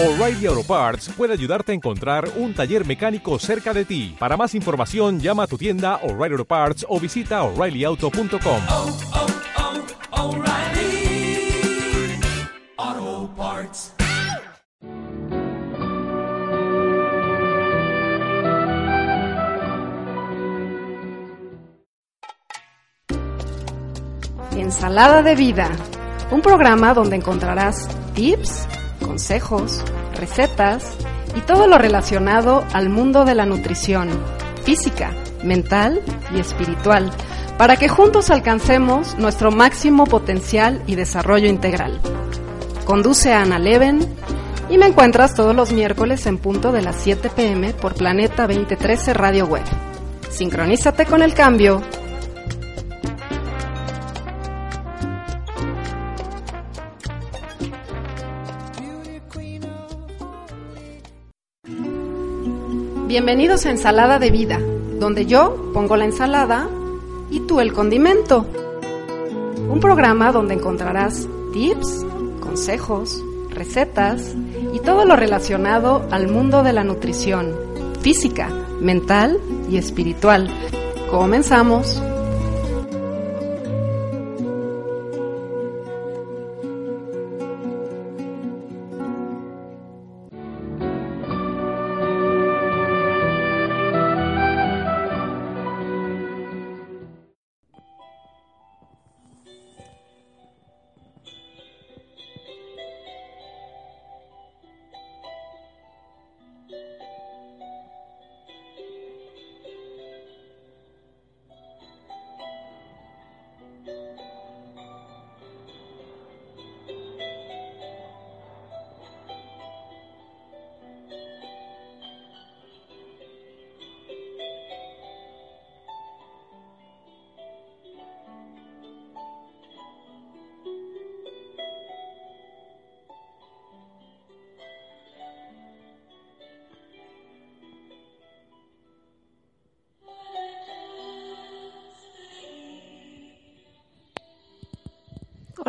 O'Reilly Auto Parts puede ayudarte a encontrar un taller mecánico cerca de ti. Para más información, llama a tu tienda O'Reilly Auto Parts o visita oreillyauto.com. oh, oh, Parts. Ensalada de Vida, un programa donde encontrarás tips, consejos, recetas y todo lo relacionado al mundo de la nutrición, física, mental y espiritual, para que juntos alcancemos nuestro máximo potencial y desarrollo integral. Conduce a Ana Leven y me encuentras todos los miércoles en punto de las 7 pm por Planeta 2013 Radio Web. Sincronízate con el cambio Bienvenidos a Ensalada de Vida, donde yo pongo la ensalada y tú el condimento. Un programa donde encontrarás tips, consejos, recetas y todo lo relacionado al mundo de la nutrición, física, mental y espiritual. Comenzamos.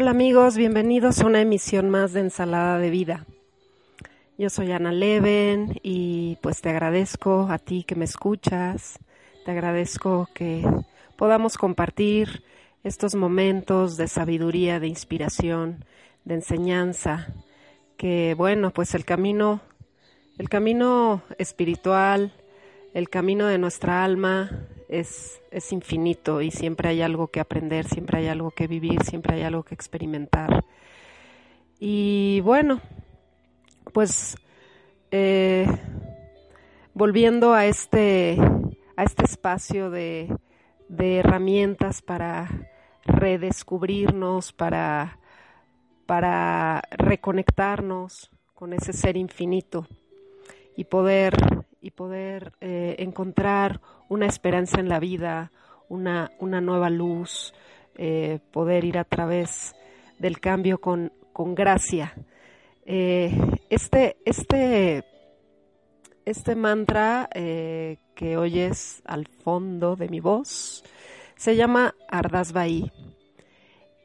Hola amigos, bienvenidos a una emisión más de Ensalada de Vida. Yo soy Ana Leven y pues te agradezco a ti que me escuchas, te agradezco que podamos compartir estos momentos de sabiduría, de inspiración, de enseñanza, que bueno, pues el camino, el camino espiritual, el camino de nuestra alma es, es infinito y siempre hay algo que aprender, siempre hay algo que vivir, siempre hay algo que experimentar. Y bueno, pues eh, volviendo a este, a este espacio de, de herramientas para redescubrirnos, para, para reconectarnos con ese ser infinito y poder, y poder eh, encontrar una esperanza en la vida, una, una nueva luz, eh, poder ir a través del cambio con, con gracia. Eh, este, este, este mantra que oyes al fondo de mi voz se llama Ardas Bahí.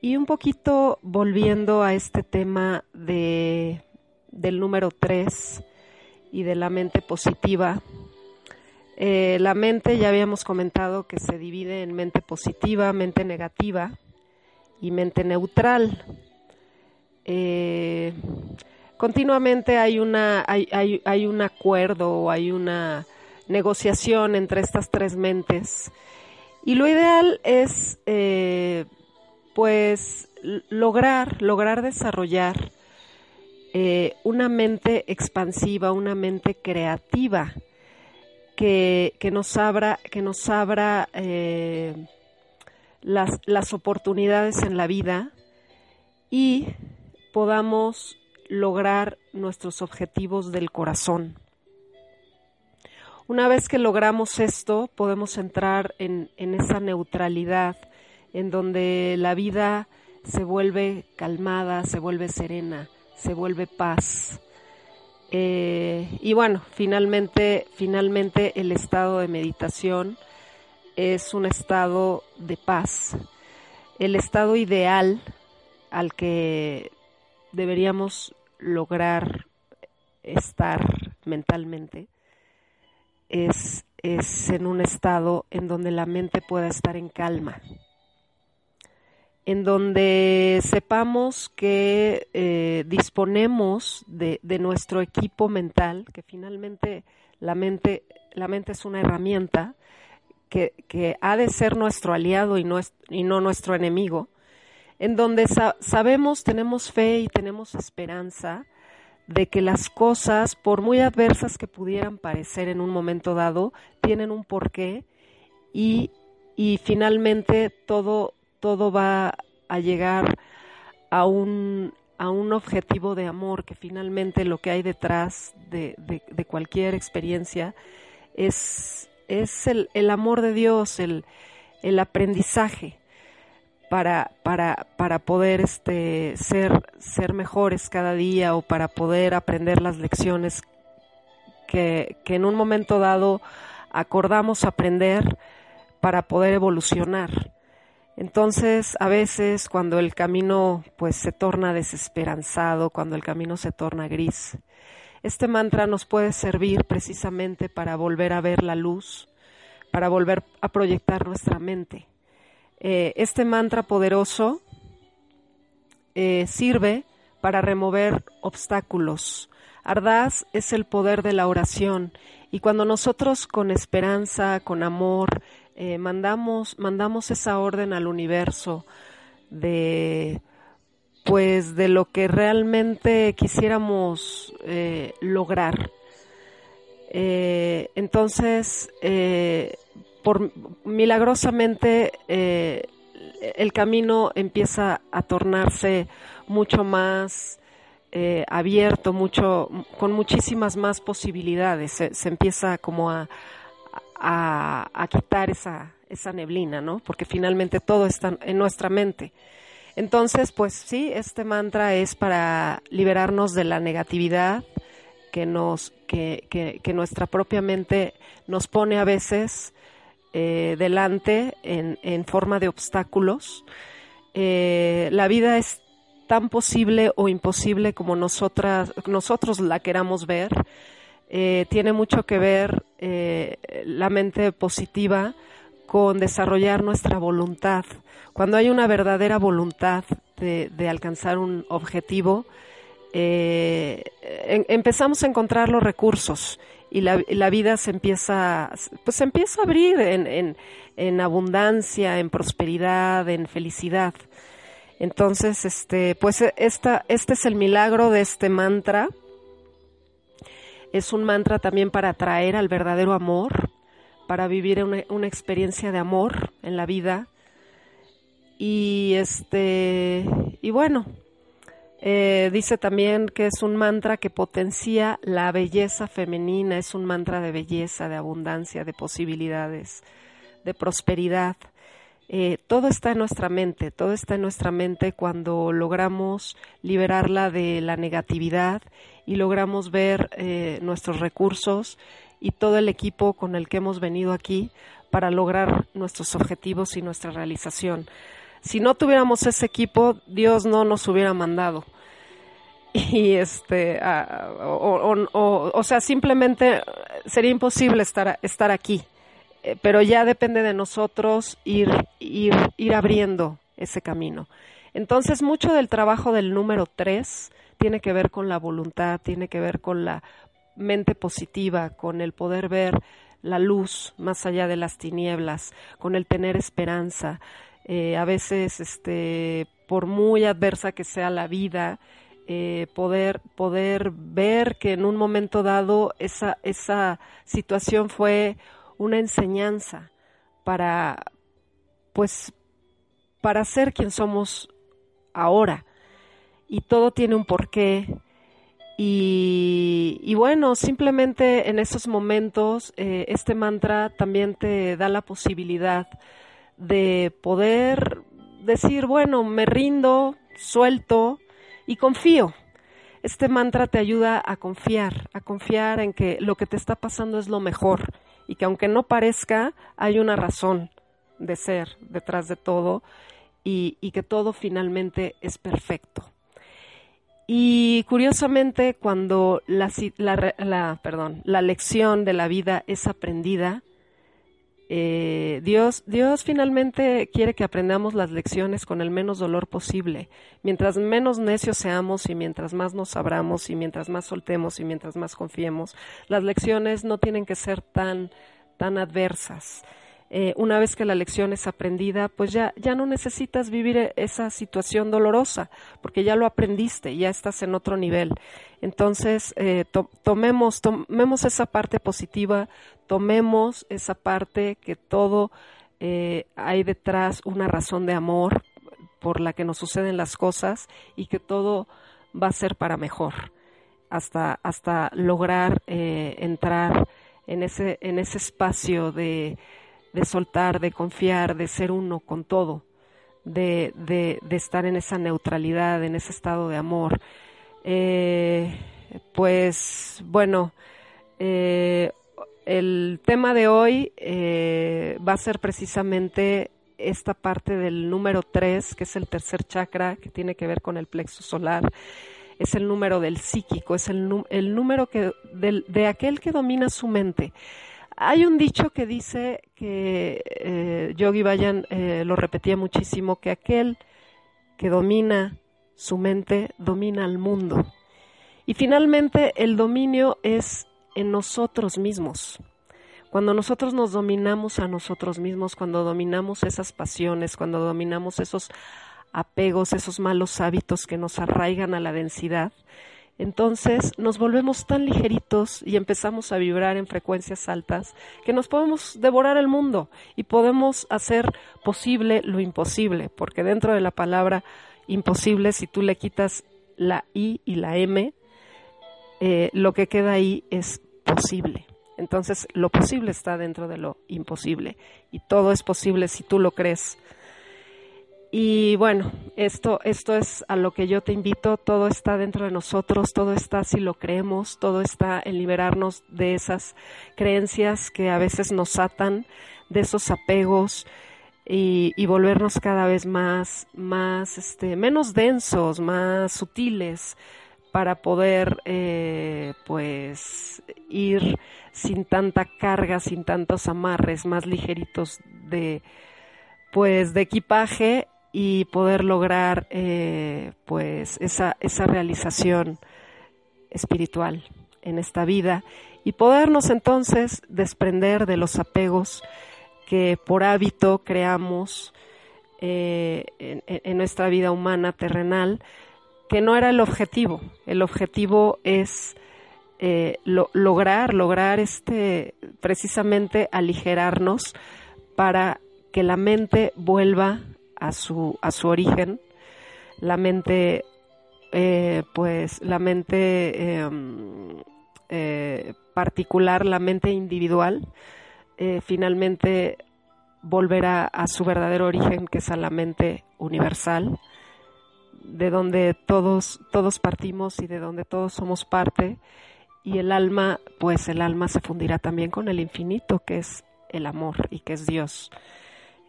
Y un poquito volviendo a este tema de, del número 3 y de la mente positiva, eh, la mente ya habíamos comentado que se divide en mente positiva, mente negativa y mente neutral. Eh, continuamente hay, una, hay, hay, hay un acuerdo o hay una negociación entre estas tres mentes. Y lo ideal es, eh, pues, lograr, lograr desarrollar eh, una mente expansiva, una mente creativa que, que nos abra, que nos abra eh, las, las oportunidades en la vida y podamos lograr nuestros objetivos del corazón. Una vez que logramos esto, podemos entrar en, en, esa neutralidad, en donde la vida se vuelve calmada, se vuelve serena, se vuelve paz. Eh, y bueno, finalmente, finalmente el estado de meditación es un estado de paz, el estado ideal al que deberíamos lograr estar mentalmente es, es en un estado en donde la mente pueda estar en calma, en donde sepamos que eh, disponemos de, de, nuestro equipo mental, que finalmente la mente, la mente es una herramienta que, que ha de ser nuestro aliado y no, es, y no nuestro enemigo, en donde sa sabemos, tenemos fe y tenemos esperanza de que las cosas, por muy adversas que pudieran parecer en un momento dado, tienen un porqué y, y finalmente todo, todo va a llegar a un, a un objetivo de amor, que finalmente lo que hay detrás de, de, cualquier experiencia es, es el, el, amor de Dios, el, el aprendizaje para, para, para poder este, ser, ser mejores cada día o para poder aprender las lecciones que, que en un momento dado acordamos aprender para poder evolucionar. Entonces, a veces cuando el camino pues se torna desesperanzado, cuando el camino se torna gris, este mantra nos puede servir precisamente para volver a ver la luz, para volver a proyectar nuestra mente eh, este mantra poderoso eh, sirve para remover obstáculos. Ardaz es el poder de la oración y cuando nosotros con esperanza, con amor, eh, mandamos, mandamos esa orden al universo de pues de lo que realmente quisiéramos eh, lograr. Eh, entonces, por milagrosamente el camino empieza a tornarse mucho más abierto, mucho, con muchísimas más posibilidades. Se empieza como a, a, quitar esa, esa neblina, ¿no? Porque finalmente todo está en nuestra mente. Entonces, pues sí, este mantra es para liberarnos de la negatividad que nos, que, que nuestra propia mente nos pone a veces eh, delante en, en, forma de obstáculos. Eh, la vida es tan posible o imposible como nosotras, nosotros la queramos ver. Eh, tiene mucho que ver eh, la mente positiva con desarrollar nuestra voluntad. Cuando hay una verdadera voluntad de, alcanzar un objetivo, eh, empezamos a encontrar los recursos y la, la, vida se empieza, pues se empieza a abrir en, en, en, abundancia, en prosperidad, en felicidad. Entonces, este, pues esta, este es el milagro de este mantra. Es un mantra también para atraer al verdadero amor, para vivir una, experiencia de amor en la vida. Y este, y bueno, eh, dice también que es un mantra que potencia la belleza femenina, es un mantra de belleza, de abundancia, de posibilidades, de prosperidad. Eh, todo está en nuestra mente, todo está en nuestra mente cuando logramos liberarla de la negatividad y logramos ver eh, nuestros recursos y todo el equipo con el que hemos venido aquí para lograr nuestros objetivos y nuestra realización. Si no tuviéramos ese equipo, Dios no nos hubiera mandado y este o, o, o, o, sea simplemente sería imposible estar estar aquí eh, pero ya depende de nosotros ir ir ir abriendo ese camino. Entonces mucho del trabajo del número tres tiene que ver con la voluntad tiene que ver con la mente positiva con el poder ver la luz más allá de las tinieblas con el tener esperanza. Eh, a veces este por muy adversa que sea la vida eh, poder, poder ver que en un momento dado esa, esa situación fue una enseñanza para, pues, para ser quien somos ahora. Y todo tiene un porqué. Y, y bueno, simplemente en esos momentos eh, este mantra también te da la posibilidad de poder decir, bueno, me rindo, suelto, y confío. Este mantra te ayuda a confiar, a confiar en que lo que te está pasando es lo mejor y que aunque no parezca, hay una razón de ser detrás de todo y, y que todo finalmente es perfecto. Y curiosamente, cuando la, la- perdón, la lección de la vida es aprendida, eh, Dios, Dios finalmente quiere que aprendamos las lecciones con el menos dolor posible. Mientras menos necios seamos y mientras más nos abramos y mientras más soltemos y mientras más confiemos, las lecciones no tienen que ser tan, tan adversas. Eh, una vez que la lección es aprendida, pues ya, ya no necesitas vivir e- esa situación dolorosa, porque ya lo aprendiste, ya estás en otro nivel. Entonces, eh, to- tomemos, tomemos esa parte positiva, tomemos esa parte que todo eh, hay detrás una razón de amor por la que nos suceden las cosas y que todo va a ser para mejor hasta, hasta lograr entrar en ese, en ese espacio de, de soltar, de confiar, de ser uno con todo, de, de, de estar en esa neutralidad, en ese estado de amor. Eh, pues bueno, eh, el tema de hoy eh, va a ser precisamente esta parte del número 3, que es el tercer chakra, que tiene que ver con el plexo solar. Es el número del psíquico, es el, el número que, del- de aquel que domina su mente. Hay un dicho que dice que eh, Yogi Bayan eh, lo repetía muchísimo, que aquel que domina su mente domina al mundo. Y finalmente el dominio es en nosotros mismos. Cuando nosotros nos dominamos a nosotros mismos, cuando dominamos esas pasiones, cuando dominamos esos apegos, esos malos hábitos que nos arraigan a la densidad, entonces nos volvemos tan ligeritos y empezamos a vibrar en frecuencias altas que nos podemos devorar el mundo y podemos hacer posible lo imposible, porque dentro de la palabra imposible, si tú le quitas la I y la M, eh, lo que queda ahí es posible. Entonces, lo posible está dentro de lo imposible y todo es posible si tú lo crees. Y bueno, esto, esto es a lo que yo te invito, todo está dentro de nosotros, todo está si lo creemos, todo está en liberarnos de esas creencias que a veces nos atan, de esos apegos y, y volvernos cada vez más, más, este, menos densos, más sutiles para poder, eh, pues, ir sin tanta carga, sin tantos amarres, más ligeritos de, pues, de equipaje y poder lograr eh, pues esa, esa realización espiritual en esta vida y podernos entonces desprender de los apegos que por hábito creamos eh, en, nuestra vida humana terrenal, que no era el objetivo. El objetivo es eh, lo, lograr, lograr este, precisamente aligerarnos para que la mente vuelva a su, a su origen, la mente, eh, pues la mente eh, eh, particular, la mente individual, eh, finalmente volverá a su verdadero origen, que es a la mente universal, de donde todos, todos partimos y de donde todos somos parte, y el alma, pues el alma se fundirá también con el infinito, que es el amor y que es Dios.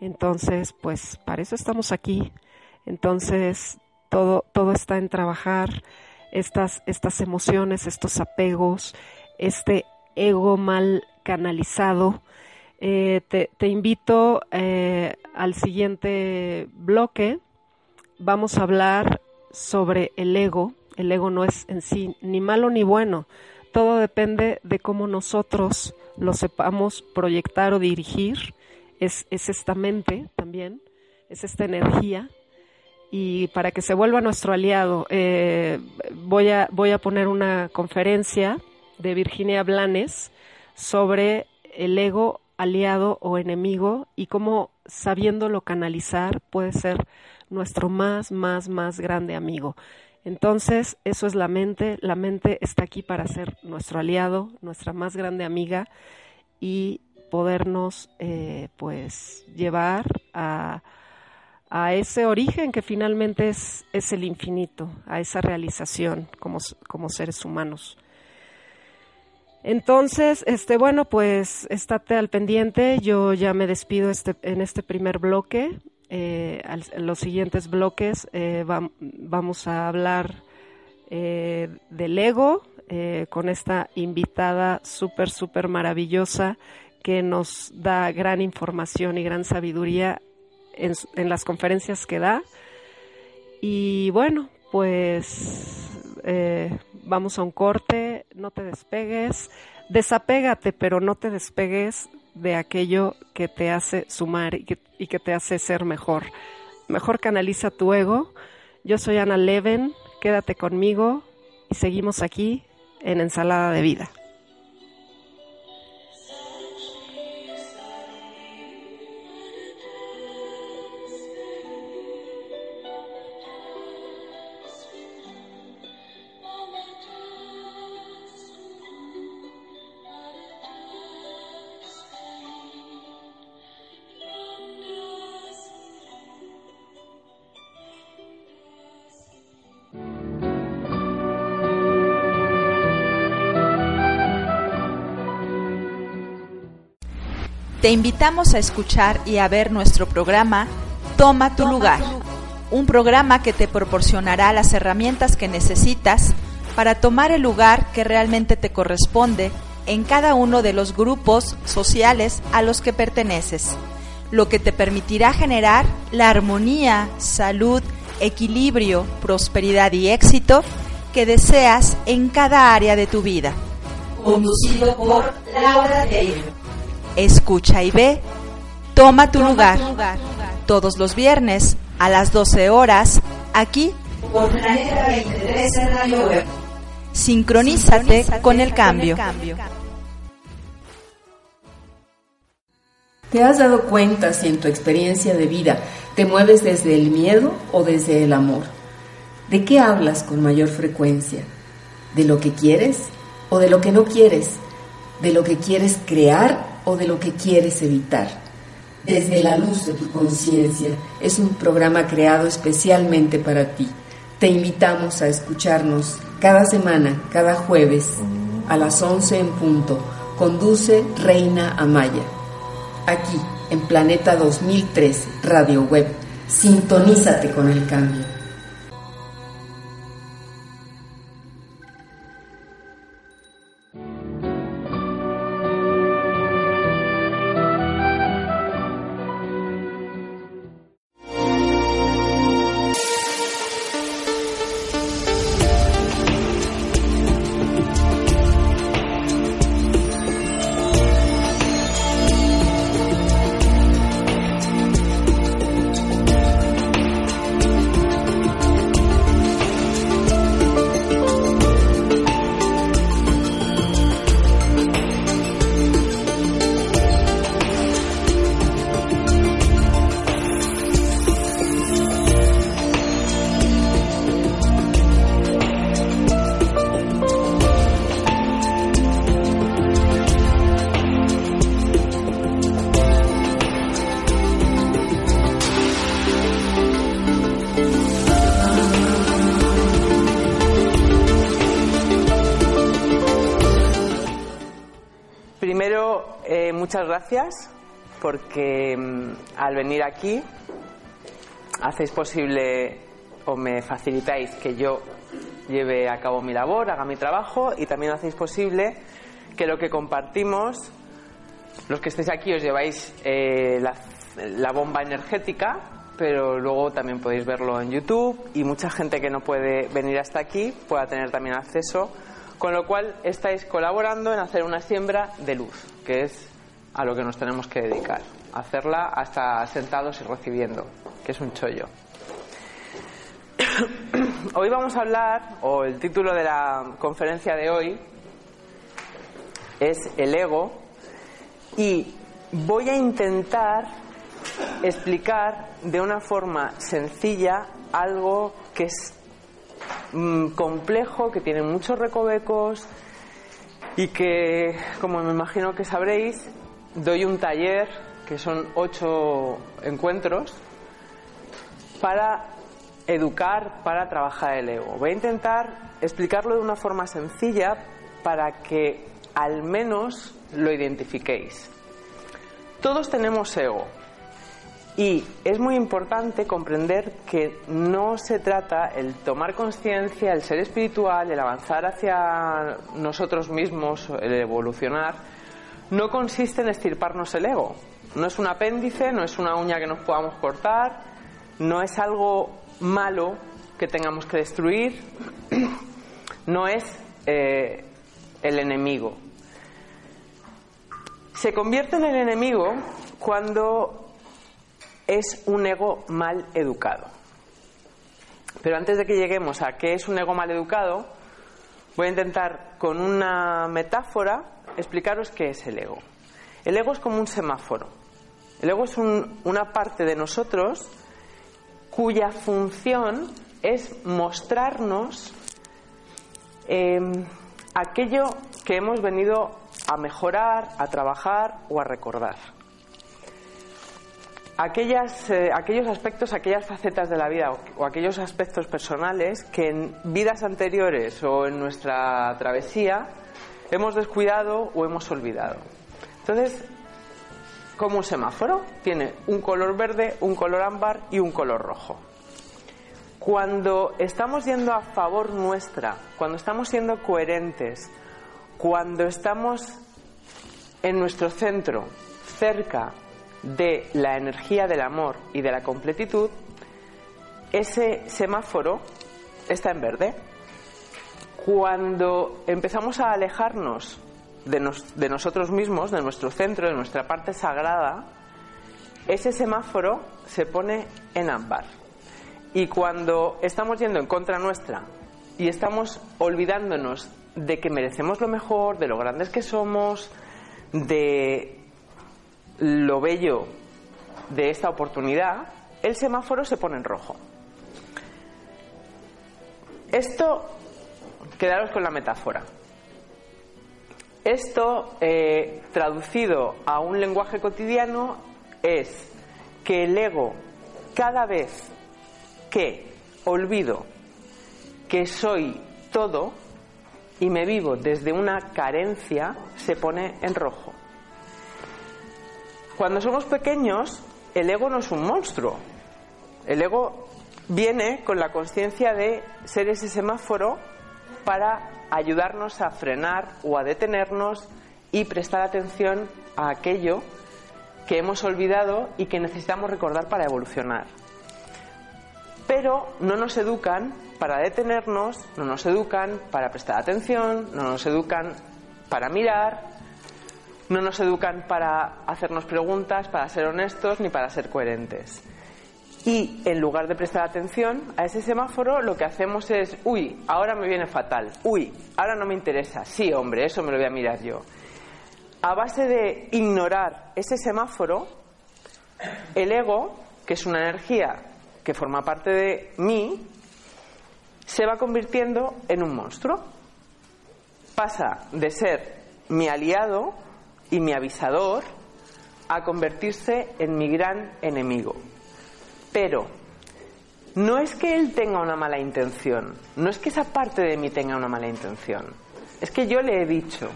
Entonces, pues para eso estamos aquí. Entonces, todo, todo está en trabajar estas, estas emociones, estos apegos, este ego mal canalizado. Eh, te, invito eh, al siguiente bloque. Vamos a hablar sobre el ego. El ego no es en sí ni malo ni bueno. Todo depende de cómo nosotros lo sepamos proyectar o dirigir es, es, esta mente también, es esta energía. Y para que se vuelva nuestro aliado, eh, voy, a, voy a poner una conferencia de Virginia Blanes sobre el ego aliado o enemigo y cómo sabiéndolo canalizar puede ser nuestro más, más, más grande amigo. Entonces, eso es la mente. La mente está aquí para ser nuestro aliado, nuestra más grande amiga y podernos eh, pues llevar a, a, ese origen que finalmente es, es, el infinito, a esa realización como, como seres humanos. Entonces, este, bueno, pues estate al pendiente. Yo ya me despido este, en este primer bloque. Eh, en los siguientes bloques eh, va, vamos a hablar del ego con esta invitada súper, súper maravillosa que nos da gran información y gran sabiduría en, las conferencias que da. Y bueno, pues eh, vamos a un corte, no te despegues, desapégate, pero no te despegues de aquello que te hace sumar y que, y que te hace ser mejor. Mejor canaliza tu ego. Yo soy Ana Leven, quédate conmigo y seguimos aquí en Ensalada de Vida. Te invitamos a escuchar y a ver nuestro programa Toma tu lugar, un programa que te proporcionará las herramientas que necesitas para tomar el lugar que realmente te corresponde en cada uno de los grupos sociales a los que perteneces, lo que te permitirá generar la armonía, salud, equilibrio, prosperidad y éxito que deseas en cada área de tu vida. Conducido por Laura Taylor. Escucha y ve. Toma tu lugar. Todos los viernes a las 12 horas aquí por Planeta 23 Radio Web. Sincronízate con el cambio. ¿Te has dado cuenta si en tu experiencia de vida te mueves desde el miedo o desde el amor? ¿De qué hablas con mayor frecuencia? ¿De lo que quieres o de lo que no quieres? ¿De lo que quieres crear o de lo que quieres evitar? Desde la luz de tu conciencia es un programa creado especialmente para ti. Te invitamos a escucharnos cada semana, cada jueves, a las 11 en punto. Conduce Reina Amaya. Aquí, en Planeta 2003, Radio Web. Sintonízate con el cambio. Gracias porque mm, al venir aquí hacéis posible o me facilitáis que yo lleve a cabo mi labor, haga mi trabajo y también hacéis posible que lo que compartimos, los que estéis aquí os lleváis eh, la, la bomba energética, pero luego también podéis verlo en YouTube y mucha gente que no puede venir hasta aquí pueda tener también acceso con lo cual estáis colaborando en hacer una siembra de luz, que es a lo que nos tenemos que dedicar, hacerla hasta sentados y recibiendo, que es un chollo. Hoy vamos a hablar, o el título de la conferencia de hoy es el ego, y voy a intentar explicar de una forma sencilla algo que es mm, complejo, que tiene muchos recovecos y que, como me imagino que sabréis, doy un taller que son ocho encuentros para educar, para trabajar el ego. Voy a intentar explicarlo de una forma sencilla para que al menos lo identifiquéis. Todos tenemos ego Y es muy importante comprender que no se trata el tomar conciencia, el ser espiritual, el avanzar hacia nosotros mismos, el evolucionar, no consiste en estirparnos el ego. No es un apéndice, no es una uña que nos podamos cortar, no es algo malo que tengamos que destruir, no es eh, el enemigo. Se convierte en el enemigo cuando es un ego mal educado. Pero antes de que lleguemos a qué es un ego mal educado, voy a intentar con una metáfora explicaros qué es el ego. El ego es como un semáforo. El ego es una parte de nosotros cuya función es mostrarnos em, aquello que hemos venido a mejorar, a trabajar o a recordar aquellas, eh, aquellos aspectos, aquellas facetas de la vida o, aquellos aspectos personales que en vidas anteriores o en nuestra travesía hemos descuidado o hemos olvidado. Entonces, como un semáforo, tiene un color verde, un color ámbar y un color rojo. Cuando estamos yendo a favor nuestra, cuando estamos siendo coherentes, cuando estamos en nuestro centro, cerca de la energía del amor y de la completitud, ese semáforo está en verde. Cuando empezamos a alejarnos de, nosotros mismos, de nuestro centro, de nuestra parte sagrada, ese semáforo se pone en ámbar. Y cuando estamos yendo en contra nuestra y estamos olvidándonos de que merecemos lo mejor, de lo grandes que somos, de lo bello de esta oportunidad, el semáforo se pone en rojo. Esto, quedaros con la metáfora. Esto, eh, traducido a un lenguaje cotidiano, es que el ego, cada vez que olvido que soy todo y me vivo desde una carencia, se pone en rojo. Cuando somos pequeños, el ego no es un monstruo. El ego viene con la conciencia de ser ese semáforo para ayudarnos a frenar o a detenernos y prestar atención a aquello que hemos olvidado y que necesitamos recordar para evolucionar. Pero no nos educan para detenernos, no nos educan para prestar atención, no nos educan para mirar, no nos educan para hacernos preguntas, para ser honestos ni para ser coherentes. Y en lugar de prestar atención a ese semáforo, lo que hacemos es, uy, ahora me viene fatal, uy, ahora no me interesa, sí, hombre, eso me lo voy a mirar yo. A base de ignorar ese semáforo, el ego, que es una energía que forma parte de mí, se va convirtiendo en un monstruo. Pasa de ser mi aliado y mi avisador a convertirse en mi gran enemigo. Pero no es que él tenga una mala intención, no es que esa parte de mí tenga una mala intención, es que yo le he dicho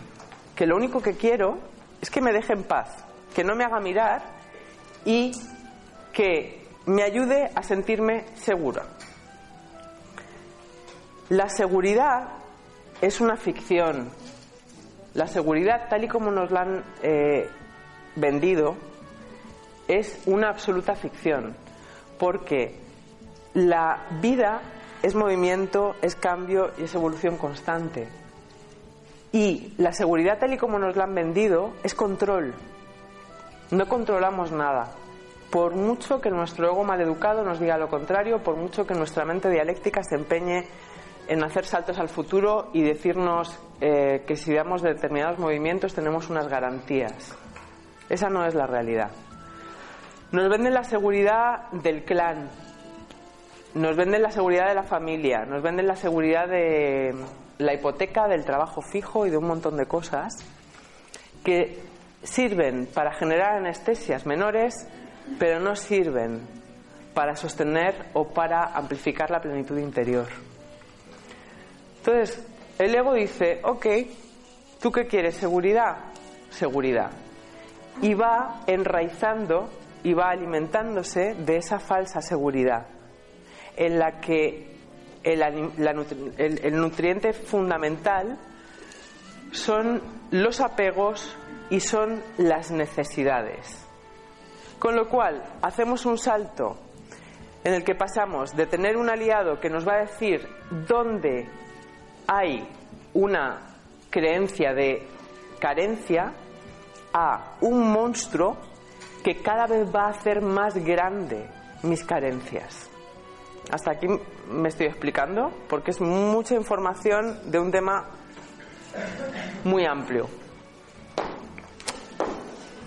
que lo único que quiero es que me deje en paz, que no me haga mirar y que me ayude a sentirme segura. La seguridad es una ficción, la seguridad, tal y como nos la han eh, vendido, es una absoluta ficción, porque la vida es movimiento, es cambio y es evolución constante. Y la seguridad, tal y como nos la han vendido, es control. No controlamos nada. Por mucho que nuestro ego maleducado nos diga lo contrario, por mucho que nuestra mente dialéctica se empeñe en hacer saltos al futuro y decirnos eh, que si damos determinados movimientos tenemos unas garantías. Esa no es la realidad. Nos venden la seguridad del clan, nos venden la seguridad de la familia, nos venden la seguridad de la hipoteca, del trabajo fijo y de un montón de cosas que sirven para generar anestesias menores, pero no sirven para sostener o para amplificar la plenitud interior. Entonces, el ego dice, ok, ¿tú qué quieres? ¿Seguridad? Seguridad. Y va enraizando y va alimentándose de esa falsa seguridad en la que el, nutriente fundamental son los apegos y son las necesidades. Con lo cual, hacemos un salto en el que pasamos de tener un aliado que nos va a decir dónde hay una creencia de carencia a un monstruo que cada vez va a hacer más grande mis carencias. Hasta aquí me estoy explicando porque es mucha información de un tema muy amplio.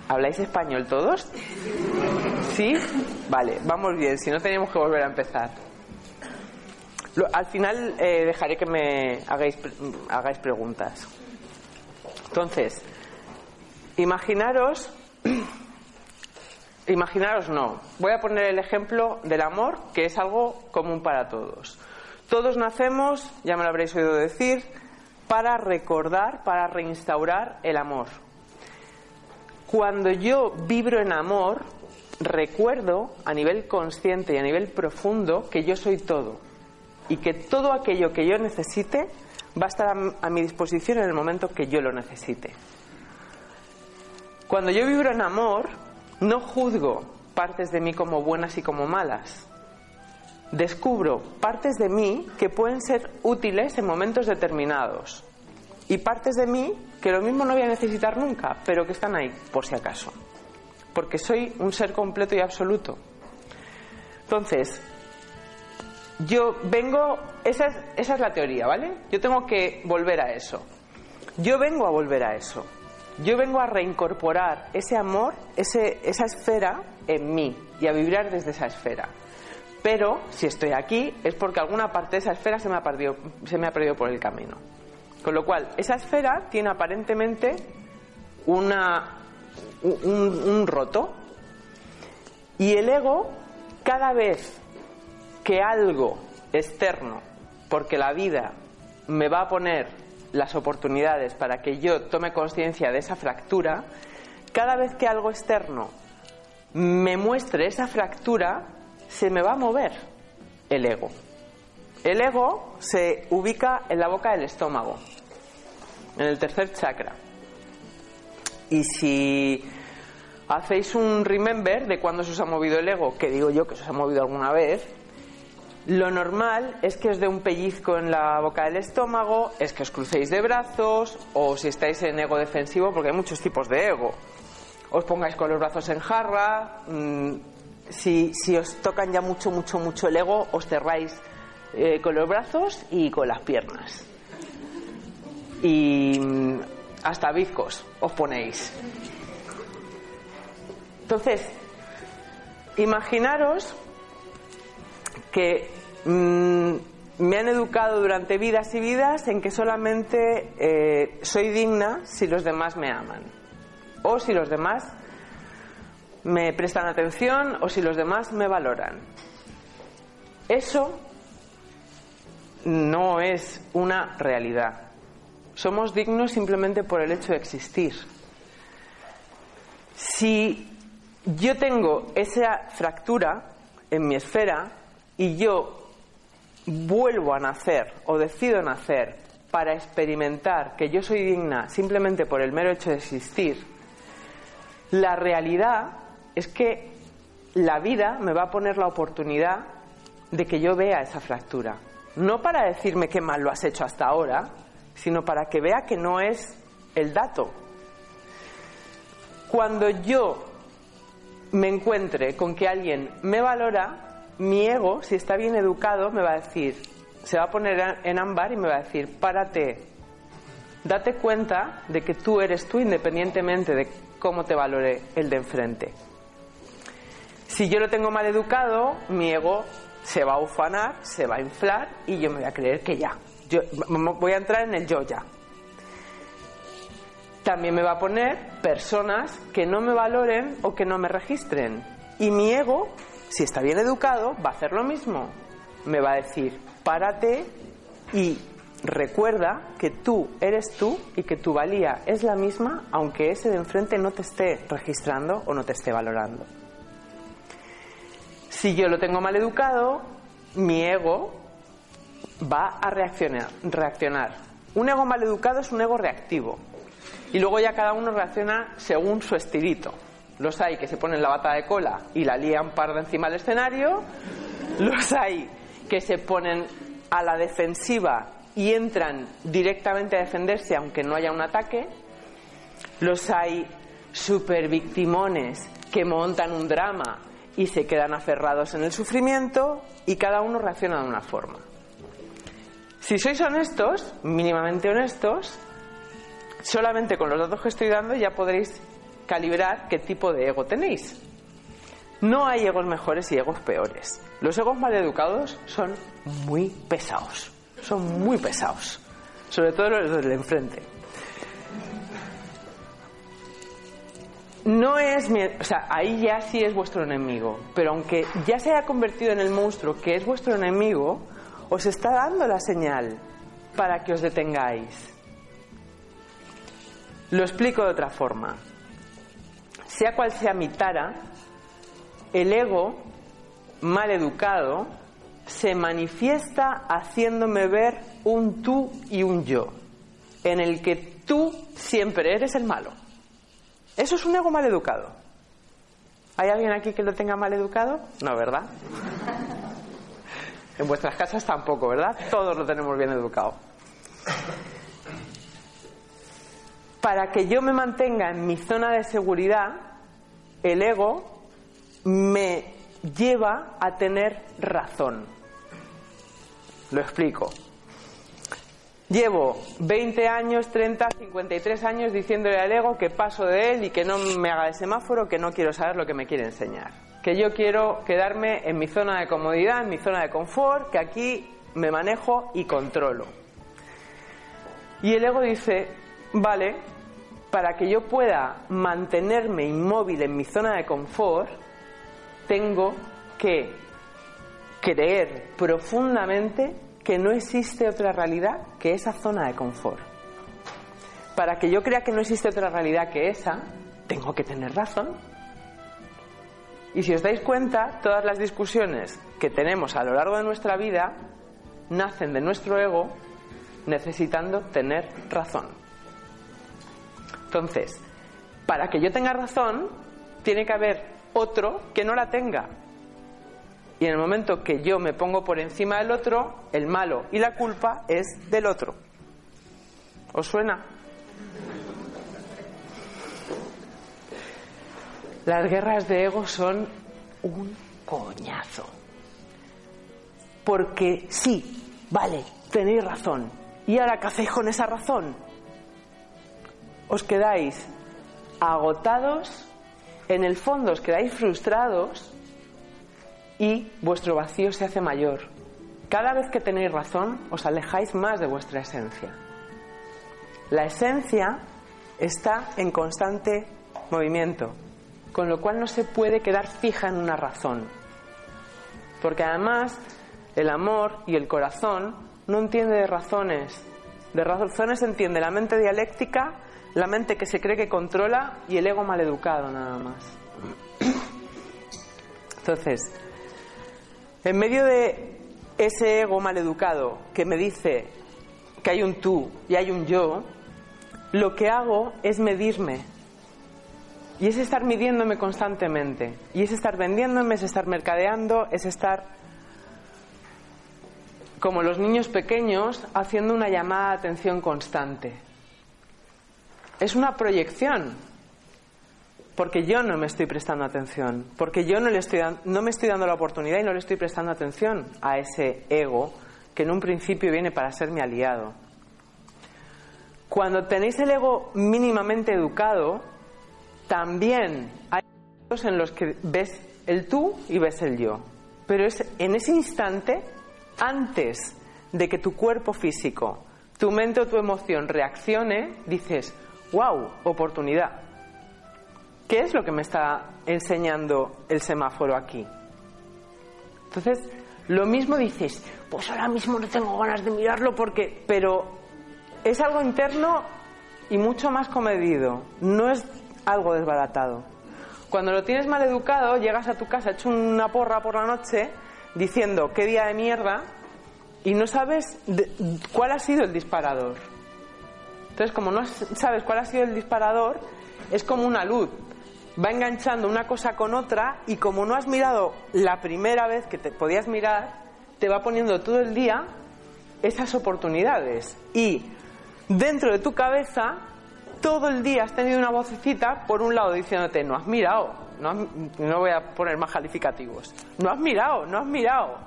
¿Habláis español todos? ¿Sí? Vale, vamos bien, si no tenemos que volver a empezar. Al final eh, dejaré que me hagáis, hagáis preguntas. Entonces, imaginaros, imaginaros no, voy a poner el ejemplo del amor, que es algo común para todos. Todos nacemos, ya me lo habréis oído decir, para recordar, para reinstaurar el amor. Cuando yo vibro en amor, recuerdo a nivel consciente y a nivel profundo que yo soy todo y que todo aquello que yo necesite va a estar a, mi disposición en el momento que yo lo necesite. Cuando yo vibro en amor, no juzgo partes de mí como buenas y como malas. Descubro partes de mí que pueden ser útiles en momentos determinados y partes de mí que lo mismo no voy a necesitar nunca, pero que están ahí por si acaso. Porque soy un ser completo y absoluto. Entonces, yo vengo, esa es, esa es la teoría, ¿vale? Yo tengo que volver a eso. Yo vengo a volver a eso. Yo vengo a reincorporar ese amor, ese, esa esfera en mí y a vibrar desde esa esfera. Pero si estoy aquí es porque alguna parte de esa esfera se me ha perdido, se me ha perdido por el camino. Con lo cual, esa esfera tiene aparentemente una, un, un roto. Y el ego, cada vez que algo externo, porque la vida me va a poner las oportunidades para que yo tome conciencia de esa fractura, cada vez que algo externo me muestre esa fractura, se me va a mover el ego. El ego se ubica en la boca del estómago, en el tercer chakra. Y si hacéis un remember de cuándo se os ha movido el ego, que digo yo que se os ha movido alguna vez, lo normal es que os dé un pellizco en la boca del estómago, es que os crucéis de brazos, o si estáis en ego defensivo, porque hay muchos tipos de ego, os pongáis con los brazos en jarra, mm, si, si os tocan ya mucho, mucho, mucho el ego, os cerráis eh, con los brazos y con las piernas. Y mm, hasta bizcos os ponéis. Entonces, imaginaros que mm, me han educado durante vidas y vidas en que solamente eh, soy digna si los demás me aman. O si los demás me prestan atención o si los demás me valoran. Eso no es una realidad. Somos dignos simplemente por el hecho de existir. Si yo tengo esa fractura en mi esfera y yo vuelvo a nacer o decido nacer para experimentar que yo soy digna simplemente por el mero hecho de existir, la realidad es que la vida me va a poner la oportunidad de que yo vea esa fractura. No para decirme qué mal lo has hecho hasta ahora, sino para que vea que no es el dato. Cuando yo me encuentre con que alguien me valora, mi ego, si está bien educado, me va a decir, se va a poner en ámbar y me va a decir, párate, date cuenta de que tú eres tú independientemente de cómo te valore el de enfrente. Si yo lo tengo mal educado, mi ego se va a ufanar, se va a inflar y yo me voy a creer que ya. Voy a entrar en el yo ya. También me va a poner personas que no me valoren o que no me registren. Y mi ego, si está bien educado, va a hacer lo mismo. Me va a decir, párate y recuerda que tú eres tú y que tu valía es la misma aunque ese de enfrente no te esté registrando o no te esté valorando. Si yo lo tengo mal educado, mi ego va a reaccionar, reaccionar. Un ego mal educado es un ego reactivo. Y luego ya cada uno reacciona según su estilito. Los hay que se ponen la bata de cola y la lían parda encima del escenario. Los hay que se ponen a la defensiva y entran directamente a defenderse aunque no haya un ataque. Los hay super victimones que montan un drama y se quedan aferrados en el sufrimiento y cada uno reacciona de una forma. Si sois honestos, mínimamente honestos, solamente con los datos que estoy dando ya podréis calibrar qué tipo de ego tenéis. No hay egos mejores y egos peores. Los egos maleducados son muy pesados. Son muy pesados. Sobre todo los del enfrente. No es mi, o sea, ahí ya sí es vuestro enemigo, pero aunque ya se haya convertido en el monstruo que es vuestro enemigo, os está dando la señal para que os detengáis. Lo explico de otra forma. Sea cual sea mi tara, el ego mal educado se manifiesta haciéndome ver un tú y un yo, en el que tú siempre eres el malo. Eso es un ego mal educado. ¿Hay alguien aquí que lo tenga mal educado? No, ¿verdad? En vuestras casas tampoco, ¿verdad? Todos lo tenemos bien educado. Para que yo me mantenga en mi zona de seguridad, el ego me lleva a tener razón. Lo explico. Llevo 20 años, 30, 53 años diciéndole al ego que paso de él y que no me haga de semáforo, que no quiero saber lo que me quiere enseñar. Que yo quiero quedarme en mi zona de comodidad, en mi zona de confort, que aquí me manejo y controlo. Y el ego dice, vale, para que yo pueda mantenerme inmóvil en mi zona de confort, tengo que creer profundamente que no existe otra realidad que esa zona de confort. Para que yo crea que no existe otra realidad que esa, tengo que tener razón. Y si os dais cuenta, todas las discusiones que tenemos a lo largo de nuestra vida nacen de nuestro ego necesitando tener razón. Entonces, para que yo tenga razón, tiene que haber otro que no la tenga. Y en el momento que yo me pongo por encima del otro, el malo y la culpa es del otro. ¿Os suena? Las guerras de ego son un coñazo. Porque sí, vale, tenéis razón. ¿Y ahora qué hacéis con esa razón? Os quedáis agotados, en el fondo os quedáis frustrados y vuestro vacío se hace mayor. Cada vez que tenéis razón, os alejáis más de vuestra esencia. La esencia está en constante movimiento, con lo cual no se puede quedar fija en una razón. Porque además el amor y el corazón no entiende de razones. De razones entiende la mente dialéctica, la mente que se cree que controla y el ego maleducado nada más. Entonces, en medio de ese ego maleducado que me dice que hay un tú y hay un yo, lo que hago es medirme. Y es estar midiéndome constantemente. Y es estar vendiéndome, es estar mercadeando, es estar como los niños pequeños haciendo una llamada de atención constante. Es una proyección, porque yo no me estoy prestando atención, porque yo no, le estoy, no me estoy dando la oportunidad y no le estoy prestando atención a ese ego que en un principio viene para ser mi aliado. Cuando tenéis el ego mínimamente educado, también hay momentos en los que ves el tú y ves el yo. Pero es en ese instante, antes de que tu cuerpo físico, tu mente o tu emoción reaccione, dices, wow, oportunidad. ¿Qué es lo que me está enseñando el semáforo aquí? Entonces, lo mismo dices, pues ahora mismo no tengo ganas de mirarlo porque, pero es algo interno y mucho más comedido, no es algo desbaratado. Cuando lo tienes mal educado, llegas a tu casa hecho una porra por la noche diciendo qué día de mierda y no sabes cuál ha sido el disparador. Entonces, como no sabes cuál ha sido el disparador, es como una luz. Va enganchando una cosa con otra y como no has mirado la primera vez que te podías mirar, te va poniendo todo el día esas oportunidades. Y dentro de tu cabeza, todo el día has tenido una vocecita, por un lado diciéndote, no has mirado, no, no voy a poner más calificativos, no has mirado, no has mirado.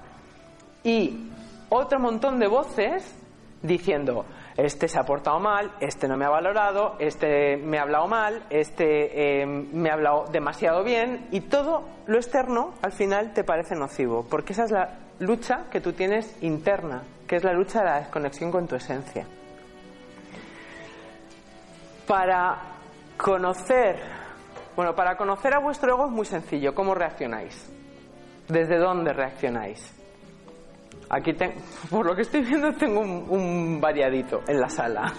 Y otro montón de voces diciendo, este se ha portado mal, este no me ha valorado, este me ha hablado mal, este eh, me ha hablado demasiado bien y todo lo externo al final te parece nocivo, porque esa es la lucha que tú tienes interna, que es la lucha de la desconexión con tu esencia. Para conocer, bueno, para conocer a vuestro ego es muy sencillo, ¿cómo reaccionáis? ¿Desde dónde reaccionáis? Aquí, te- por lo que estoy viendo, tengo un, un variadito en la sala.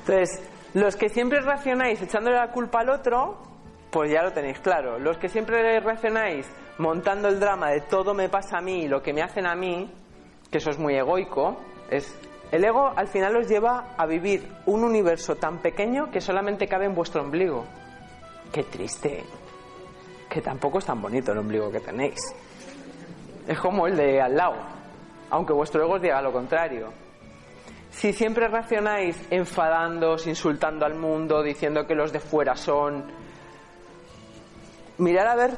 Entonces, los que siempre reaccionáis echándole la culpa al otro, pues ya lo tenéis claro. Los que siempre reaccionáis montando el drama de todo me pasa a mí y lo que me hacen a mí, que eso es muy egoico, es el ego al final os lleva a vivir un universo tan pequeño que solamente cabe en vuestro ombligo. Qué triste. Que tampoco es tan bonito el ombligo que tenéis. Es como el de al lado, aunque vuestro ego os diga lo contrario. Si siempre reaccionáis enfadándoos, insultando al mundo, diciendo que los de fuera son... Mirad a ver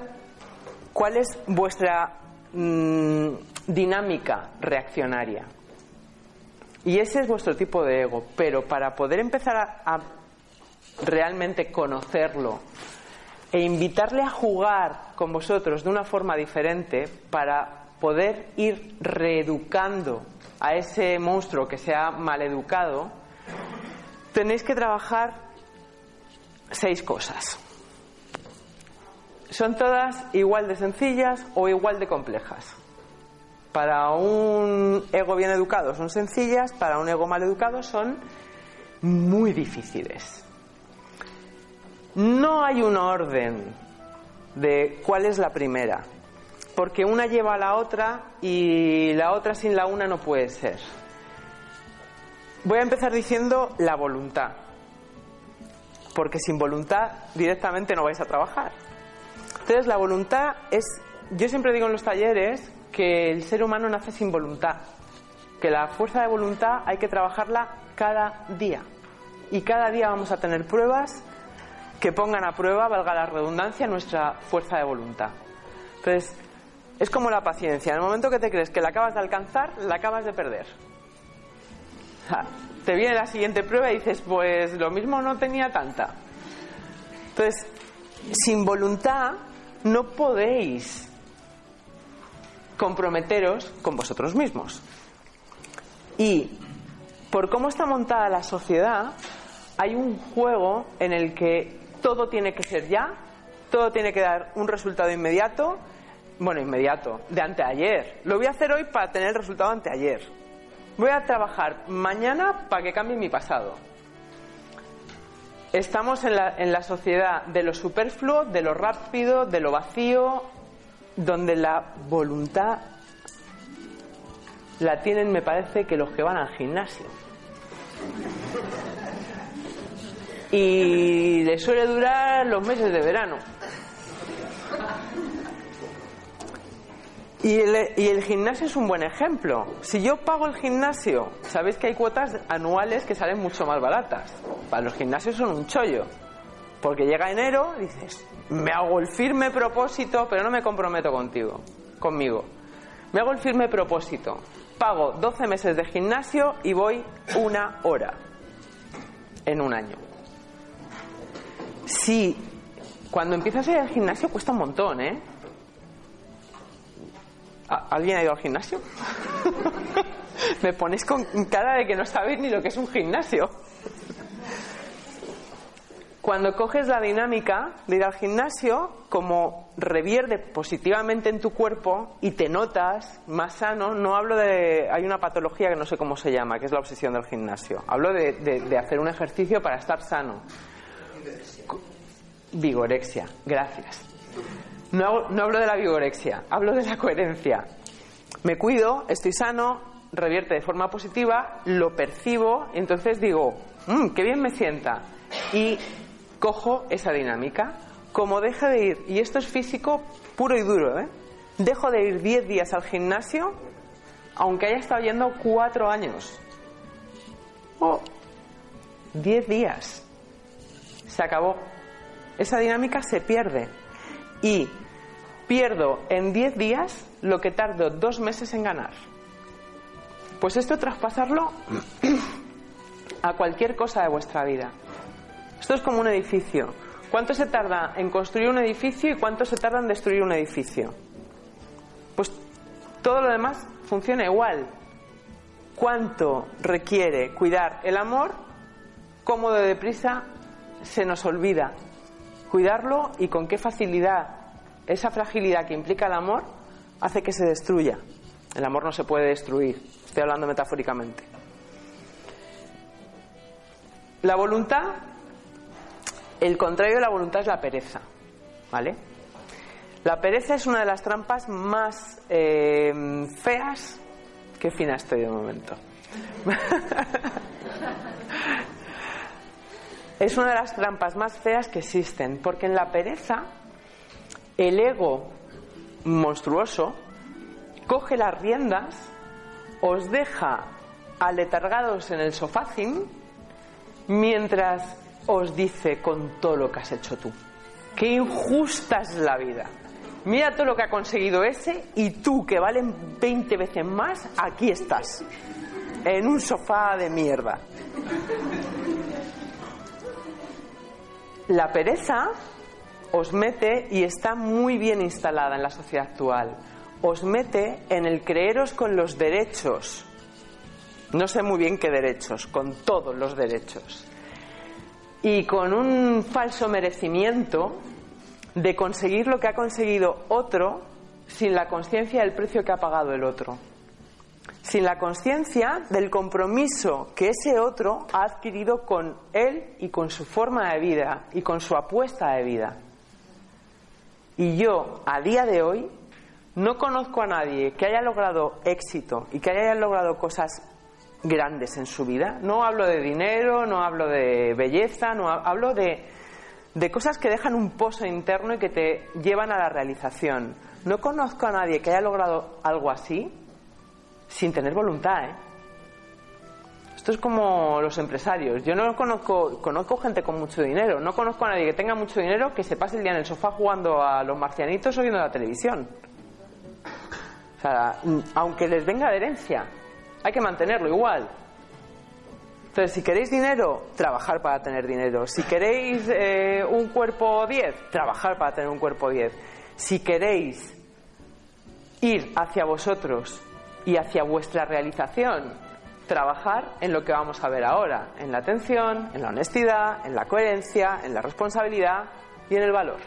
cuál es vuestra mm, dinámica reaccionaria. Y ese es vuestro tipo de ego. Pero para poder empezar a, a realmente conocerlo e invitarle a jugar con vosotros de una forma diferente para poder ir reeducando a ese monstruo que se ha maleducado, tenéis que trabajar seis cosas. Son todas igual de sencillas o igual de complejas. Para un ego bien educado son sencillas, para un ego mal educado son muy difíciles. No hay un orden de cuál es la primera, porque una lleva a la otra y la otra sin la una no puede ser. Voy a empezar diciendo la voluntad, porque sin voluntad directamente no vais a trabajar. Entonces la voluntad es, yo siempre digo en los talleres que el ser humano nace sin voluntad, que la fuerza de voluntad hay que trabajarla cada día. Y cada día vamos a tener pruebas que pongan a prueba, valga la redundancia, nuestra fuerza de voluntad. Entonces, es como la paciencia. En el momento que te crees que la acabas de alcanzar, la acabas de perder. Te viene la siguiente prueba y dices, pues lo mismo no tenía tanta. Entonces, sin voluntad no podéis comprometeros con vosotros mismos. Y por cómo está montada la sociedad, hay un juego en el que todo tiene que ser ya, todo tiene que dar un resultado inmediato, bueno, inmediato, de anteayer. Lo voy a hacer hoy para tener el resultado anteayer. Voy a trabajar mañana para que cambie mi pasado. Estamos en la, en la sociedad de lo superfluo, de lo rápido, de lo vacío, donde la voluntad la tienen, me parece, que los que van al gimnasio. Y le suele durar los meses de verano. Y el, gimnasio es un buen ejemplo. Si yo pago el gimnasio, sabéis que hay cuotas anuales que salen mucho más baratas. Para los gimnasios son un chollo. Porque llega enero dices, me hago el firme propósito, pero no me comprometo contigo, conmigo. Me hago el firme propósito. Pago 12 meses de gimnasio y voy una hora en un año. Si cuando empiezas a ir al gimnasio cuesta un montón, ¿eh? ¿A- ¿Alguien ha ido al gimnasio? Me ponéis con cara de que no sabéis ni lo que es un gimnasio. Cuando coges la dinámica de ir al gimnasio, como revierde positivamente en tu cuerpo y te notas más sano, no hablo de... Hay una patología que no sé cómo se llama, que es la obsesión del gimnasio. Hablo de hacer un ejercicio para estar sano. Vigorexia. Gracias. No, no hablo de la vigorexia, hablo de la coherencia. Me cuido, estoy sano, revierte de forma positiva, lo percibo, entonces digo, "Mm, qué bien me sienta. Y cojo esa dinámica. Como deje de ir, y esto es físico puro y duro, ¿eh? dejo de ir 10 días al gimnasio, aunque haya estado yendo 4 años. O 10 días. Se acabó. Esa dinámica se pierde. Y pierdo en 10 días lo que tardo dos meses en ganar. Pues esto traspasarlo a cualquier cosa de vuestra vida. Esto es como un edificio. ¿Cuánto se tarda en construir un edificio y cuánto se tarda en destruir un edificio? Pues todo lo demás funciona igual. ¿Cuánto requiere cuidar el amor? ¿Cómo de deprisa se nos olvida cuidarlo y con qué facilidad esa fragilidad que implica el amor hace que se destruya? El amor no se puede destruir, estoy hablando metafóricamente. La voluntad, el contrario de la voluntad es la pereza, ¿vale? La pereza es una de las trampas más eh, feas. Qué fina estoy de momento. es una de las trampas más feas que existen, porque en la pereza el ego monstruoso coge las riendas, os deja aletargados en el sofácin, mientras os dice con todo lo que has hecho tú. Qué injusta es la vida. Mira todo lo que ha conseguido ese y tú, que valen 20 veces más, aquí estás. En un sofá de mierda. La pereza os mete y está muy bien instalada en la sociedad actual. Os mete en el creeros con los derechos. No sé muy bien qué derechos, con todos los derechos. Y con un falso merecimiento de conseguir lo que ha conseguido otro sin la conciencia del precio que ha pagado el otro. Sin la conciencia del compromiso que ese otro ha adquirido con él y con su forma de vida y con su apuesta de vida. Y yo, a día de hoy, no conozco a nadie que haya logrado éxito y que haya logrado cosas grandes en su vida. No hablo de dinero, no hablo de belleza, no ha- hablo de, de cosas que dejan un pozo interno y que te llevan a la realización. No conozco a nadie que haya logrado algo así sin tener voluntad, ¿eh? Esto es como los empresarios. Yo no conozco, conozco gente con mucho dinero. No conozco a nadie que tenga mucho dinero que se pase el día en el sofá jugando a los marcianitos o viendo la televisión. O sea, mm, aunque les venga de herencia, hay que mantenerlo igual. Entonces, si queréis dinero, trabajar para tener dinero. Si queréis eh, un cuerpo 10, trabajar para tener un cuerpo 10. Si queréis ir hacia vosotros y hacia vuestra realización, trabajar en lo que vamos a ver ahora, en la atención, en la honestidad, en la coherencia, en la responsabilidad y en el valor.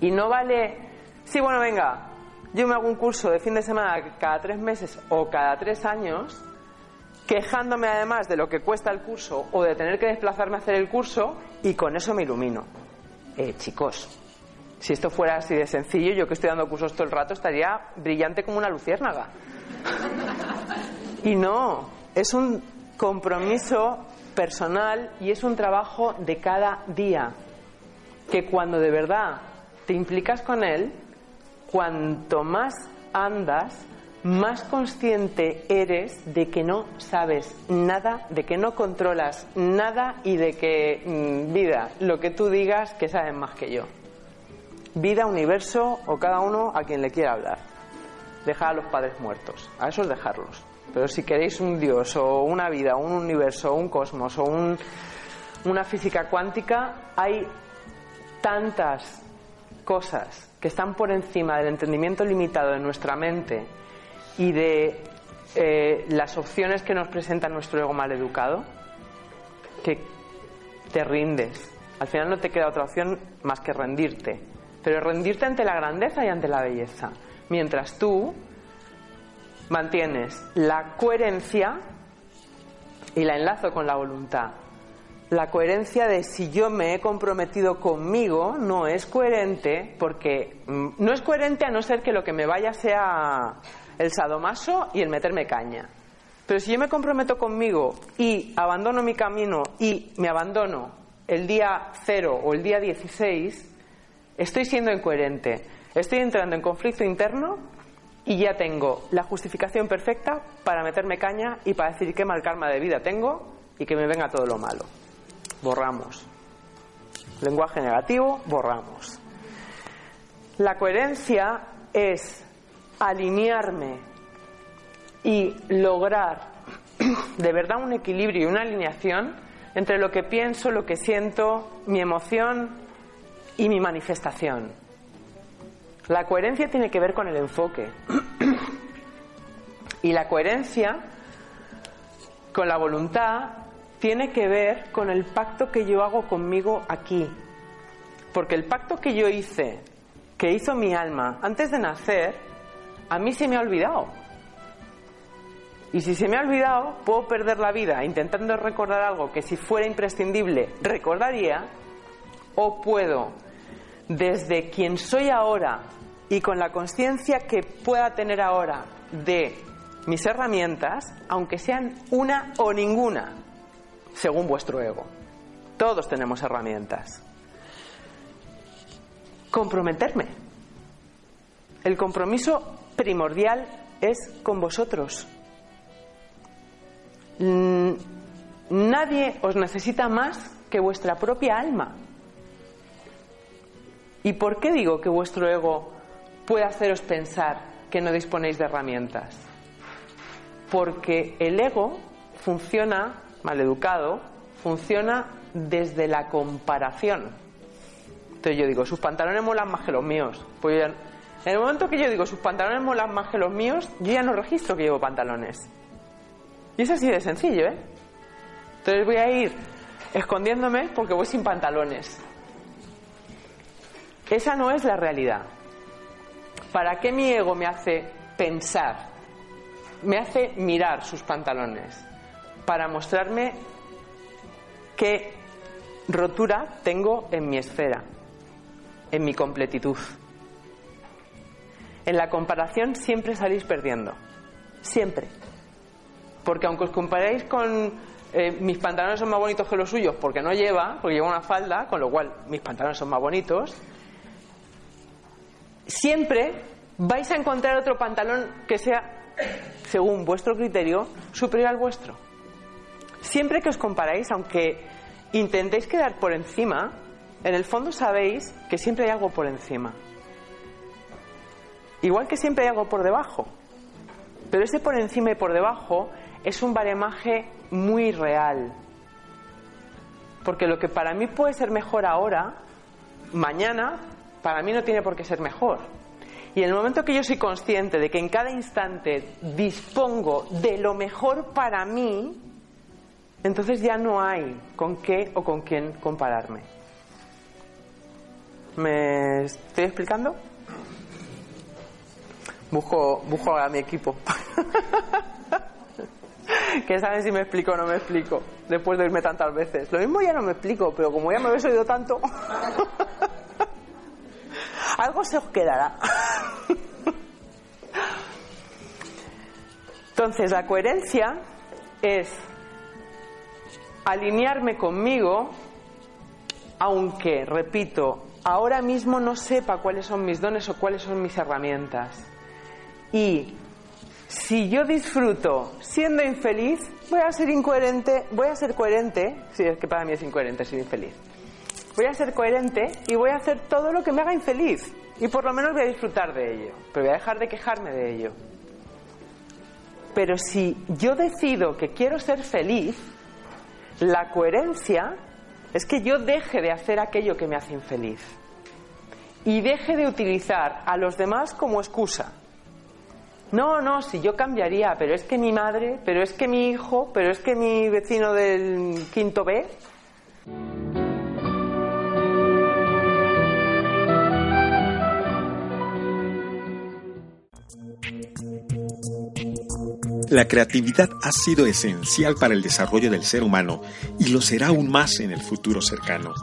Y no vale, sí, bueno, venga, yo me hago un curso de fin de semana cada tres meses o cada tres años, quejándome además de lo que cuesta el curso o de tener que desplazarme a hacer el curso y con eso me ilumino. Eh, chicos, si esto fuera así de sencillo, yo que estoy dando cursos todo el rato estaría brillante como una luciérnaga. Y no, es un compromiso personal y es un trabajo de cada día. Que cuando de verdad te implicas con él, cuanto más andas, más consciente eres de que no sabes nada, de que no controlas nada y de que, mm, vida, lo que tú digas, que sabes más que yo. Vida, universo o cada uno a quien le quiera hablar. Dejar a los padres muertos, a esos dejarlos. Pero si queréis un Dios o una vida, un universo, un cosmos o un- una física cuántica, hay tantas cosas que están por encima del entendimiento limitado de nuestra mente y de eh, las opciones que nos presenta nuestro ego mal educado, que te rindes. Al final no te queda otra opción más que rendirte. Pero rendirte ante la grandeza y ante la belleza. Mientras tú mantienes la coherencia y la enlazo con la voluntad. La coherencia de si yo me he comprometido conmigo no es coherente porque mm, no es coherente a no ser que lo que me vaya sea el sadomaso y el meterme caña. Pero si yo me comprometo conmigo y abandono mi camino y me abandono el día cero o el día 16, estoy siendo incoherente. Estoy entrando en conflicto interno y ya tengo la justificación perfecta para meterme caña y para decir qué mal karma de vida tengo y que me venga todo lo malo. Borramos. Lenguaje negativo, borramos. La coherencia es alinearme y lograr de verdad un equilibrio y una alineación entre lo que pienso, lo que siento, mi emoción y mi manifestación. La coherencia tiene que ver con el enfoque. y la coherencia con la voluntad tiene que ver con el pacto que yo hago conmigo aquí. Porque el pacto que yo hice, que hizo mi alma antes de nacer, a mí se me ha olvidado. Y si se me ha olvidado, puedo perder la vida intentando recordar algo que si fuera imprescindible recordaría, o puedo, desde quien soy ahora y con la conciencia que pueda tener ahora de mis herramientas, aunque sean una o ninguna, según vuestro ego. Todos tenemos herramientas. Comprometerme. El compromiso primordial es con vosotros. Mm, nadie os necesita más que vuestra propia alma. ¿Y por qué digo que vuestro ego puede haceros pensar que no disponéis de herramientas? Porque el ego funciona, maleducado, funciona desde la comparación. Entonces yo digo, sus pantalones molan más que los míos. Pues en el momento que yo digo, sus pantalones molan más que los míos, yo ya no registro que llevo pantalones. Y es así de sencillo, ¿eh? Entonces voy a ir escondiéndome porque voy sin pantalones. Esa no es la realidad. ¿Para qué mi ego me hace pensar? Me hace mirar sus pantalones. Para mostrarme qué rotura tengo en mi esfera, en mi completitud. En la comparación siempre salís perdiendo. Siempre. Porque aunque os comparéis con eh, mis pantalones son más bonitos que los suyos porque no lleva, porque lleva una falda, con lo cual mis pantalones son más bonitos, siempre vais a encontrar otro pantalón que sea, según vuestro criterio, superior al vuestro. Siempre que os comparáis, aunque intentéis quedar por encima, en el fondo sabéis que siempre hay algo por encima. Igual que siempre hay algo por debajo. Pero ese por encima y por debajo es un baremaje muy real. Porque lo que para mí puede ser mejor ahora, mañana, para mí no tiene por qué ser mejor. Y en el momento que yo soy consciente de que en cada instante dispongo de lo mejor para mí, entonces ya no hay con qué o con quién compararme. ¿Me estoy explicando? Busco, busco a mi equipo. que saben si me explico o no me explico después de irme tantas veces. Lo mismo ya no me explico, pero como ya me habéis oído tanto, algo se os quedará. Entonces, la coherencia es alinearme conmigo, aunque, repito, ahora mismo no sepa cuáles son mis dones o cuáles son mis herramientas. Y si yo disfruto siendo infeliz, voy a ser incoherente, voy a ser coherente, si es que para mí es incoherente ser infeliz. Voy a ser coherente y voy a hacer todo lo que me haga infeliz. Y por lo menos voy a disfrutar de ello. Pero voy a dejar de quejarme de ello. Pero si yo decido que quiero ser feliz, la coherencia es que yo deje de hacer aquello que me hace infeliz. Y deje de utilizar a los demás como excusa. No, no, si yo cambiaría, pero es que mi madre, pero es que mi hijo, pero es que mi vecino del quinto B. La creatividad ha sido esencial para el desarrollo del ser humano y lo será aún más en el futuro cercano.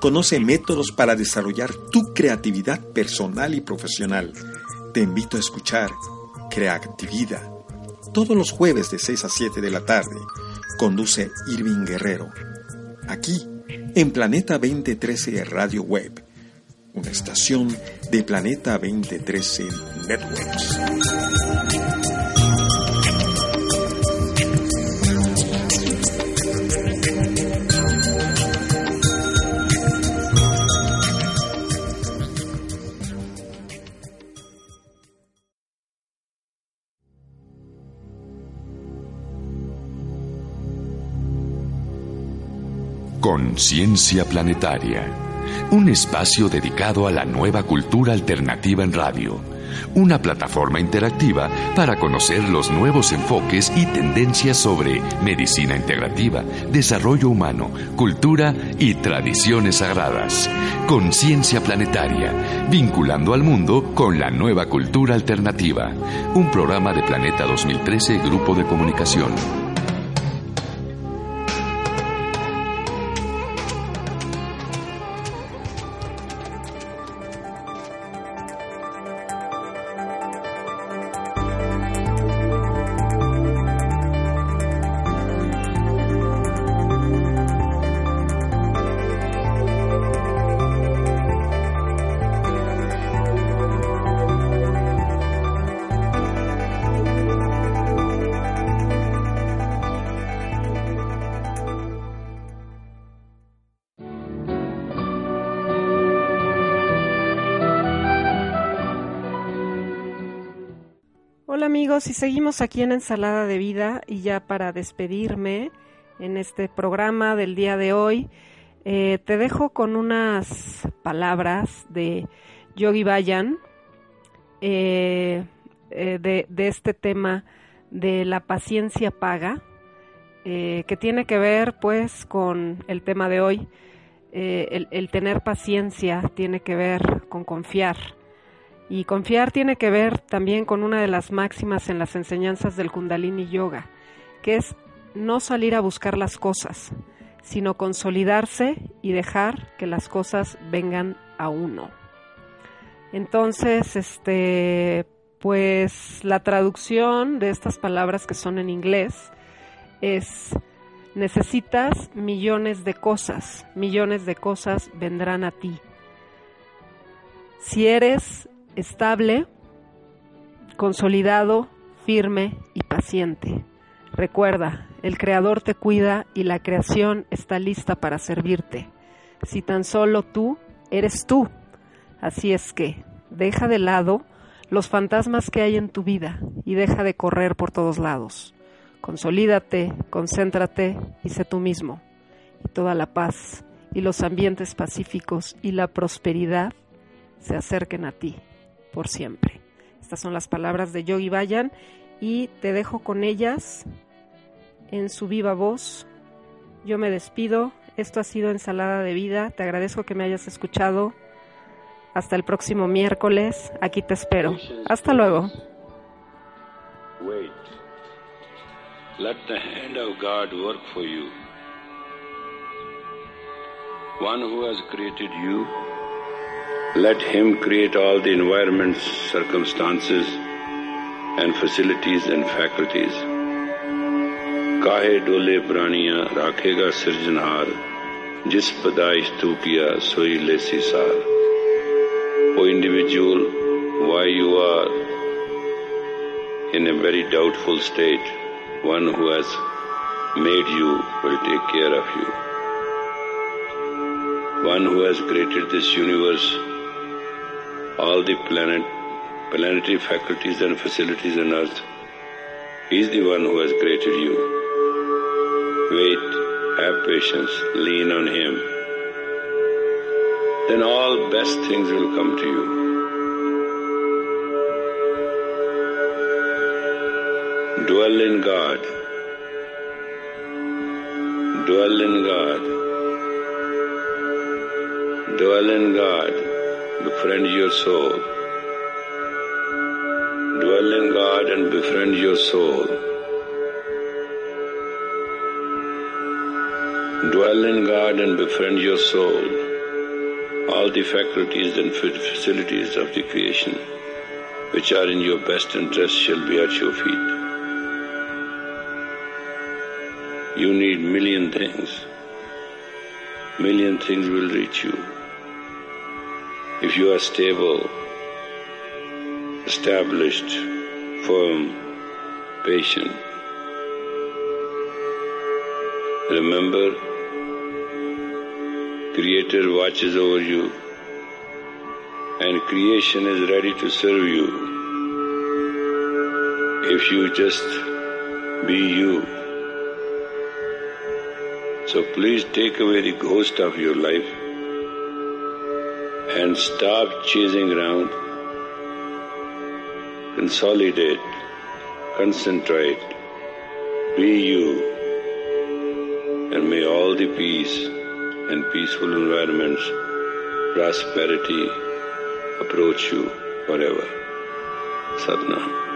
Conoce métodos para desarrollar tu creatividad personal y profesional. Te invito a escuchar Creatividad. Todos los jueves de 6 a 7 de la tarde. Conduce Irving Guerrero. Aquí, en Planeta 2013 Radio Web. Una estación de Planeta 2013 Networks. Conciencia Planetaria, un espacio dedicado a la nueva cultura alternativa en radio, una plataforma interactiva para conocer los nuevos enfoques y tendencias sobre medicina integrativa, desarrollo humano, cultura y tradiciones sagradas. Conciencia Planetaria, vinculando al mundo con la nueva cultura alternativa, un programa de Planeta 2013 Grupo de Comunicación. Amigos, y seguimos aquí en Ensalada de Vida y ya para despedirme en este programa del día de hoy, eh, te dejo con unas palabras de Yogi Bayan eh, eh, de, este tema de la paciencia paga, que tiene que ver pues con el tema de hoy. El, el tener paciencia tiene que ver con confiar y confiar tiene que ver también con una de las máximas en las enseñanzas del Kundalini Yoga, que es no salir a buscar las cosas, sino consolidarse y dejar que las cosas vengan a uno. Entonces, este, pues la traducción de estas palabras que son en inglés es necesitas millones de cosas, millones de cosas vendrán a ti. Si eres estable, consolidado, firme y paciente. Recuerda, el Creador te cuida y la creación está lista para servirte. Si tan solo tú eres tú. Así es que deja de lado los fantasmas que hay en tu vida y deja de correr por todos lados. Consolídate, concéntrate y sé tú mismo. Y toda la paz y los ambientes pacíficos y la prosperidad se acerquen a ti por siempre. Estas son las palabras de Yogi Bayan y te dejo con ellas en su viva voz. Yo me despido. Esto ha sido Ensalada de Vida. Te agradezco que me hayas escuchado. Hasta el próximo miércoles. Aquí te espero. Hasta luego. Wait. Let the hand of God work for you. One who has created you Let Him create all the environments, circumstances, and facilities and faculties. काहे डोले प्राणियां राखेगा सृजनहार जिस पदाइश तू किया सोई लेसी सार O individual, why you are in a very doubtful state, one who has made you will take care of you. One who has created this universe all the planet, planetary faculties and facilities on earth. He is the one who has created you. Wait, have patience, lean on Him. Then all best things will come to you. Dwell in God. Dwell in God. Dwell in God befriend your soul. Dwell in God and befriend your soul. Dwell in God and befriend your soul. All the faculties and facilities of the creation which are in your best interest shall be at your feet. You need million things. Million things will reach you. If you are stable, established, firm, patient. Remember, Creator watches over you and creation is ready to serve you. If you just be you. So please take away the ghost of your life and stop chasing around. Consolidate, concentrate, be you, and may all the peace and peaceful environments, prosperity, approach you forever. Satnam.